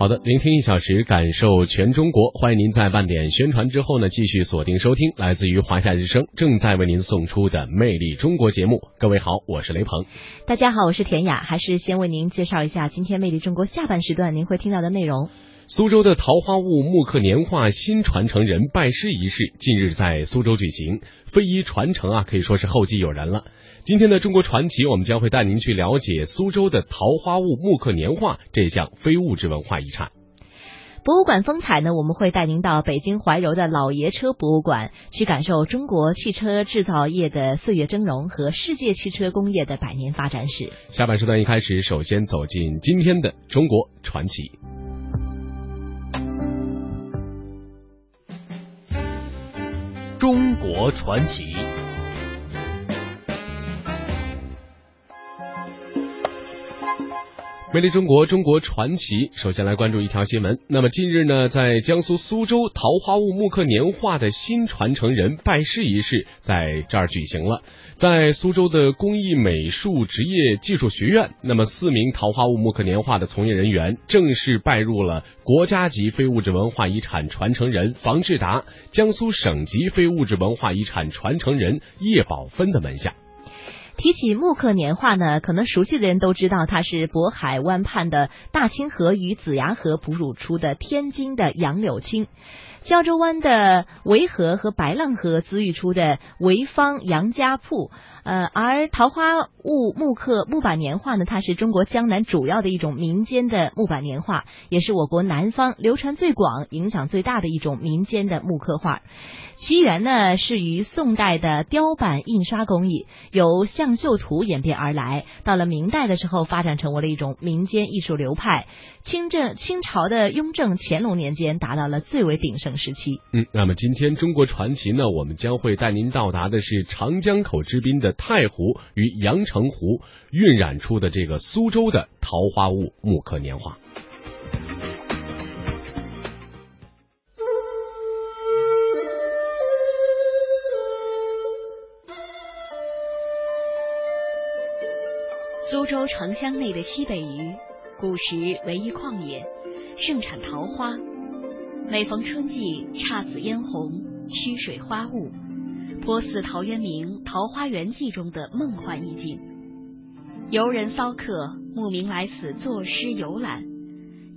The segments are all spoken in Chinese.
好的，聆听一小时，感受全中国。欢迎您在半点宣传之后呢，继续锁定收听来自于华夏之声正在为您送出的《魅力中国》节目。各位好，我是雷鹏。大家好，我是田雅。还是先为您介绍一下今天《魅力中国》下半时段您会听到的内容。苏州的桃花坞木刻年画新传承人拜师仪式近日在苏州举行，非遗传承啊，可以说是后继有人了。今天的中国传奇，我们将会带您去了解苏州的桃花坞木刻年画这项非物质文化遗产。博物馆风采呢，我们会带您到北京怀柔的老爷车博物馆，去感受中国汽车制造业的岁月峥嵘和世界汽车工业的百年发展史。下半时段一开始，首先走进今天的中国传奇。中国传奇。魅力中国，中国传奇。首先来关注一条新闻。那么近日呢，在江苏苏州桃花坞木刻年画的新传承人拜师仪式在这儿举行了。在苏州的工艺美术职业技术学院，那么四名桃花坞木刻年画的从业人员正式拜入了国家级非物质文化遗产传承人房志达、江苏省级非物质文化遗产传承人叶宝芬的门下。提起木刻年画呢，可能熟悉的人都知道，它是渤海湾畔的大清河与子牙河哺乳出的天津的杨柳青。胶州湾的维河和白浪河滋育出的潍坊杨家铺，呃，而桃花坞木刻木板年画呢，它是中国江南主要的一种民间的木板年画，也是我国南方流传最广、影响最大的一种民间的木刻画。其源呢是于宋代的雕版印刷工艺，由象绣图演变而来，到了明代的时候发展成为了一种民间艺术流派。清正清朝的雍正、乾隆年间达到了最为鼎盛。时期，嗯，那么今天中国传奇呢，我们将会带您到达的是长江口之滨的太湖与阳澄湖晕染出的这个苏州的桃花坞木刻年画。苏州城乡内的西北隅，古时为一旷野，盛产桃花。每逢春季，姹紫嫣红，曲水花雾，颇似陶渊明《桃花源记》中的梦幻意境。游人骚客慕名来此作诗游览，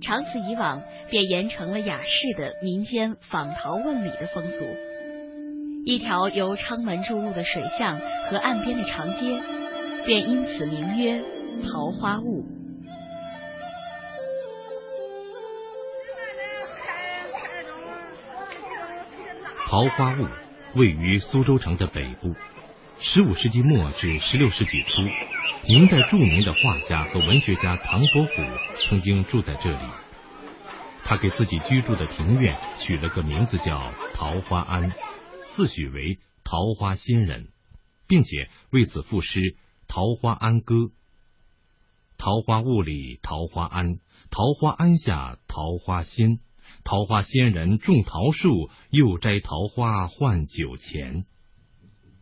长此以往，便沿成了雅士的民间访桃问礼的风俗。一条由昌门注入的水巷和岸边的长街，便因此名曰桃花坞。桃花坞位于苏州城的北部。十五世纪末至十六世纪初，明代著名的画家和文学家唐伯虎曾经住在这里。他给自己居住的庭院取了个名字叫桃花庵，自诩为桃花仙人，并且为此赋诗《桃花庵歌》：桃花坞里桃花庵，桃花庵下桃花仙。桃花仙人种桃树，又摘桃花换酒钱。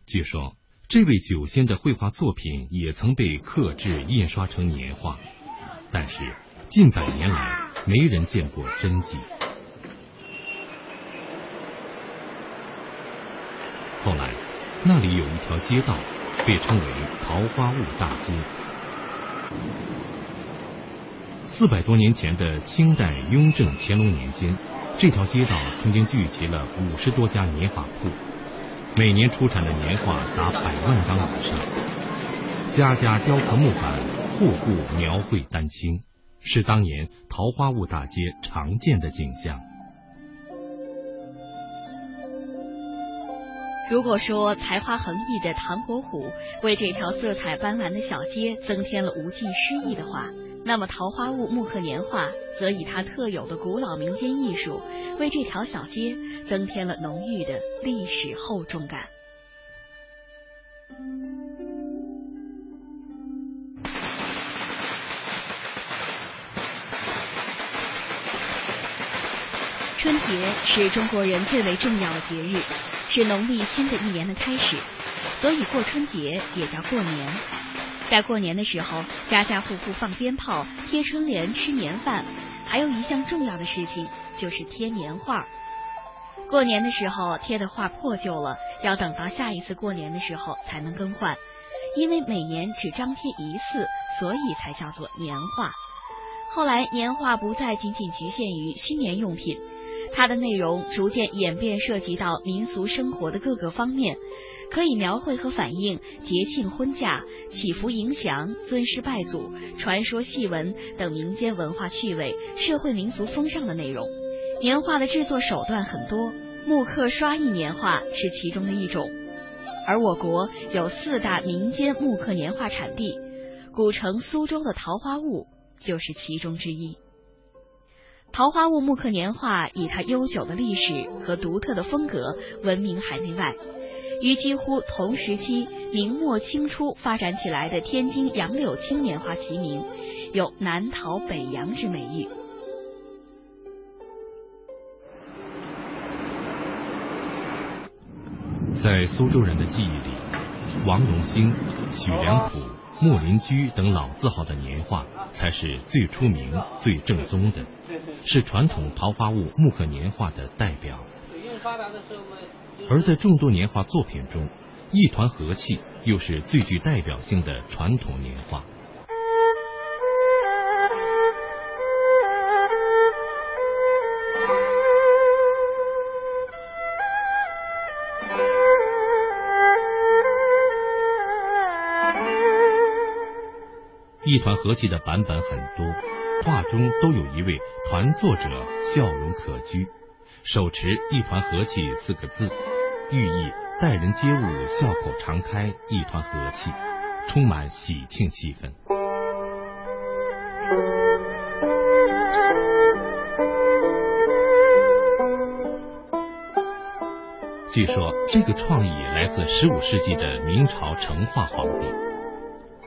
据说这位酒仙的绘画作品也曾被刻制印刷成年画，但是近百年来没人见过真迹。后来那里有一条街道，被称为桃花坞大街。四百多年前的清代雍正、乾隆年间，这条街道曾经聚集了五十多家年画铺，每年出产的年画达百万张以上，家家雕刻木板，户户描绘丹青，是当年桃花坞大街常见的景象。如果说才华横溢的唐伯虎为这条色彩斑斓的小街增添了无尽诗意的话，那么桃花坞木刻年画则以它特有的古老民间艺术，为这条小街增添了浓郁的历史厚重感。春节是中国人最为重要的节日，是农历新的一年的开始，所以过春节也叫过年。在过年的时候，家家户户放鞭炮、贴春联、吃年饭，还有一项重要的事情就是贴年画。过年的时候贴的画破旧了，要等到下一次过年的时候才能更换，因为每年只张贴一次，所以才叫做年画。后来年画不再仅仅局限于新年用品，它的内容逐渐演变，涉及到民俗生活的各个方面，可以描绘和反映节庆婚嫁、祈福迎祥、尊师拜祖、传说戏文等民间文化趣味、社会民俗风尚的内容。年画的制作手段很多，木刻刷印年画是其中的一种。而我国有四大民间木刻年画产地，古城苏州的桃花坞就是其中之一。桃花坞木刻年画以它悠久的历史和独特的风格闻名海内外，与几乎同时期明末清初发展起来的天津杨柳青年画齐名，有南桃北杨之美誉。在苏州人的记忆里，王荣兴、许良甫、莫林居等老字号的年画才是最出名、最正宗的，是传统桃花坞木刻年画的代表。而在众多年画作品中，一团和气又是最具代表性的传统年画。一团和气的版本很多，画中都有一位团作者笑容可掬，手持“一团和气”四个字，寓意待人接物笑口常开，一团和气，充满喜庆气氛。据说这个创意来自十五世纪的明朝成化皇帝。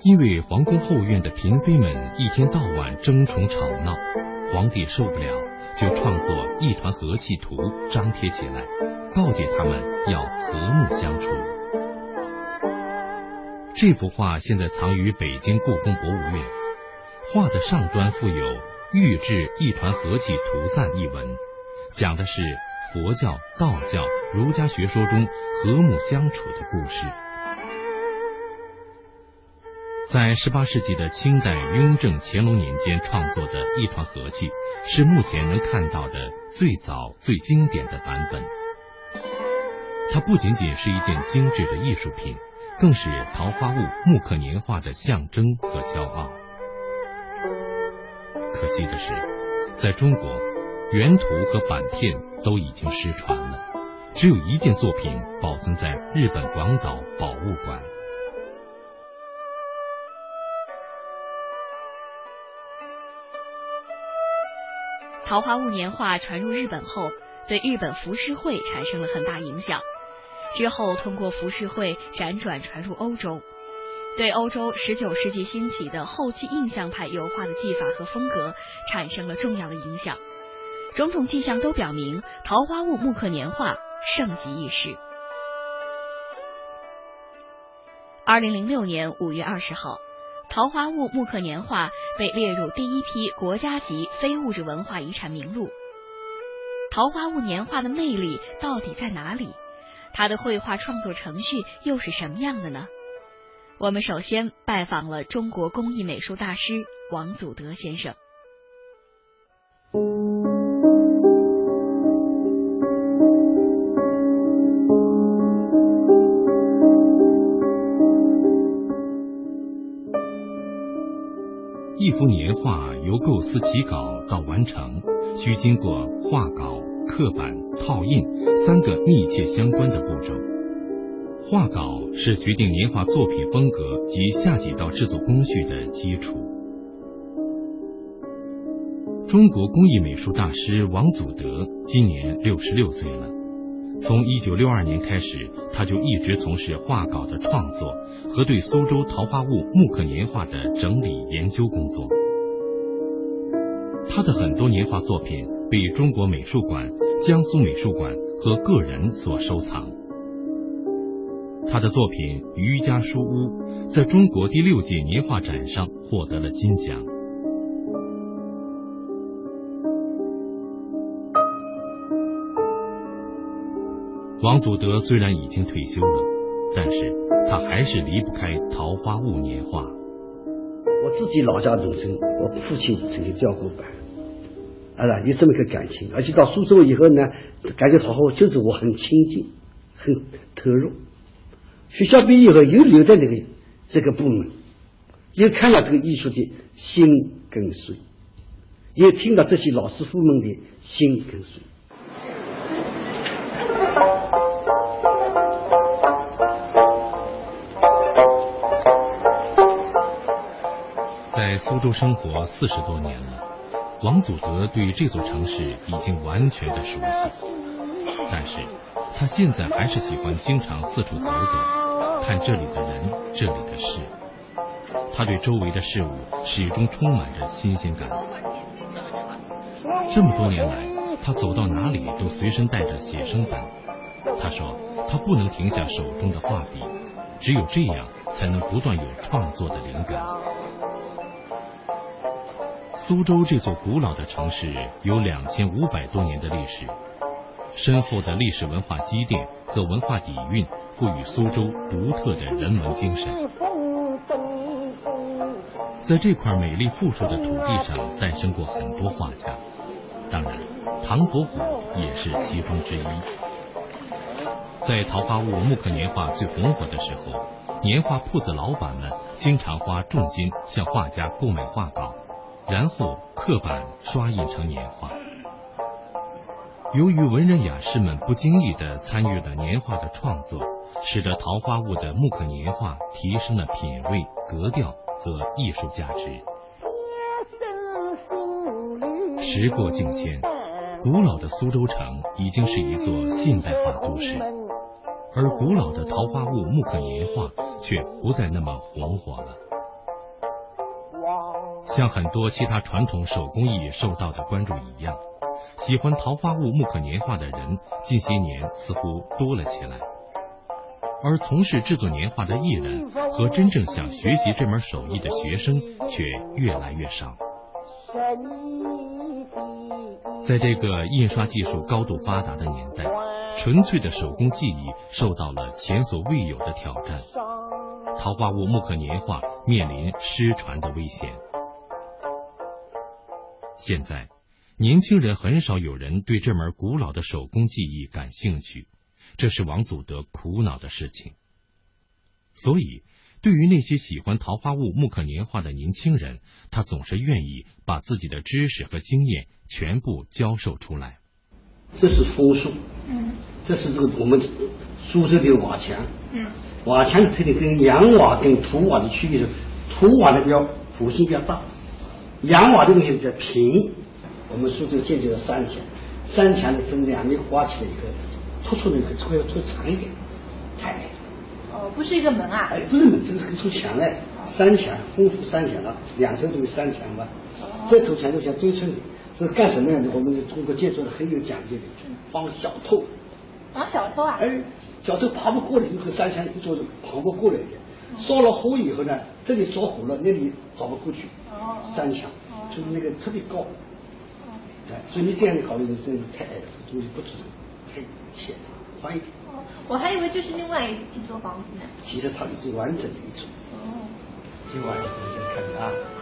因为皇宫后院的嫔妃们一天到晚争宠吵闹，皇帝受不了，就创作《一团和气图》张贴起来，告诫他们要和睦相处。这幅画现在藏于北京故宫博物院，画的上端附有“御制一团和气图赞”一文，讲的是佛教、道教、儒家学说中和睦相处的故事。在十八世纪的清代雍正、乾隆年间创作的一团和气，是目前能看到的最早、最经典的版本。它不仅仅是一件精致的艺术品，更是桃花坞木刻年画的象征和骄傲。可惜的是，在中国，原图和版片都已经失传了，只有一件作品保存在日本广岛宝物馆。桃花坞年画传入日本后，对日本浮世绘产生了很大影响。之后，通过浮世绘辗转传入欧洲，对欧洲十九世纪兴起的后期印象派油画的技法和风格产生了重要的影响。种种迹象都表明，桃花坞木刻年画盛极一时。二零零六年五月二十号。桃花坞木刻年画被列入第一批国家级非物质文化遗产名录。桃花坞年画的魅力到底在哪里？它的绘画创作程序又是什么样的呢？我们首先拜访了中国工艺美术大师王祖德先生。幅年画由构思起稿到完成，需经过画稿、刻版、套印三个密切相关的步骤。画稿是决定年画作品风格及下几道制作工序的基础。中国工艺美术大师王祖德今年六十六岁了。从一九六二年开始，他就一直从事画稿的创作和对苏州桃花坞木刻年画的整理研究工作。他的很多年画作品被中国美术馆、江苏美术馆和个人所收藏。他的作品《渔家书屋》在中国第六届年画展上获得了金奖。王祖德虽然已经退休了，但是他还是离不开桃花坞年画。我自己老家农村，我父亲曾经调过板，啊，有这么个感情。而且到苏州以后呢，感觉桃花坞就是我很亲近，很投入。学校毕业以后又留在那个这个部门，又看到这个艺术的心跟随，也听到这些老师傅们的心跟随。苏州生活四十多年了，王祖德对这座城市已经完全的熟悉，但是他现在还是喜欢经常四处走走，看这里的人，这里的事。他对周围的事物始终充满着新鲜感。这么多年来，他走到哪里都随身带着写生本。他说，他不能停下手中的画笔，只有这样才能不断有创作的灵感。苏州这座古老的城市有两千五百多年的历史，深厚的历史文化积淀和文化底蕴赋予苏州独特的人文精神。在这块美丽富庶的土地上，诞生过很多画家，当然，唐伯虎也是其中之一。在桃花坞木刻年画最红火的时候，年画铺子老板们经常花重金向画家购买画稿。然后刻版刷印成年画。由于文人雅士们不经意地参与了年画的创作，使得桃花坞的木刻年画提升了品位、格调和艺术价值。时过境迁，古老的苏州城已经是一座现代化都市，而古老的桃花坞木刻年画却不再那么红火了。像很多其他传统手工艺受到的关注一样，喜欢桃花坞木刻年画的人近些年似乎多了起来，而从事制作年画的艺人和真正想学习这门手艺的学生却越来越少。在这个印刷技术高度发达的年代，纯粹的手工技艺受到了前所未有的挑战，桃花坞木刻年画面临失传的危险。现在，年轻人很少有人对这门古老的手工技艺感兴趣，这是王祖德苦恼的事情。所以，对于那些喜欢桃花坞木刻年画的年轻人，他总是愿意把自己的知识和经验全部教授出来。这是枫树，嗯，这是这个我们苏州的瓦墙，嗯，瓦墙的特点跟洋瓦跟土瓦的区别是，土瓦的比较弧形比较大。洋瓦这东西比较平，我们苏州建就了山墙，三墙的这两面刮起来以后，突出那个会要突长一点，太矮。哦，不是一个门啊？哎，不是门，这个是个出墙哎，三墙，丰富三墙了，两头都有三墙嘛。这头墙就像堆成的，这是干什么样的？我们中国建筑的很有讲究的，防小偷。防小偷啊？哎，小偷爬不过来，这个山墙一座爬不过来的。烧了火以后呢，这里着火了，那里找不过去。哦山墙就是那个特别高，哎，所以你这样考虑，这个太矮了，东西不值，太浅，宽一点。哦，我还以为就是另外一座房子呢。其实它是完整的一座。哦。这玩意儿，大家看着啊。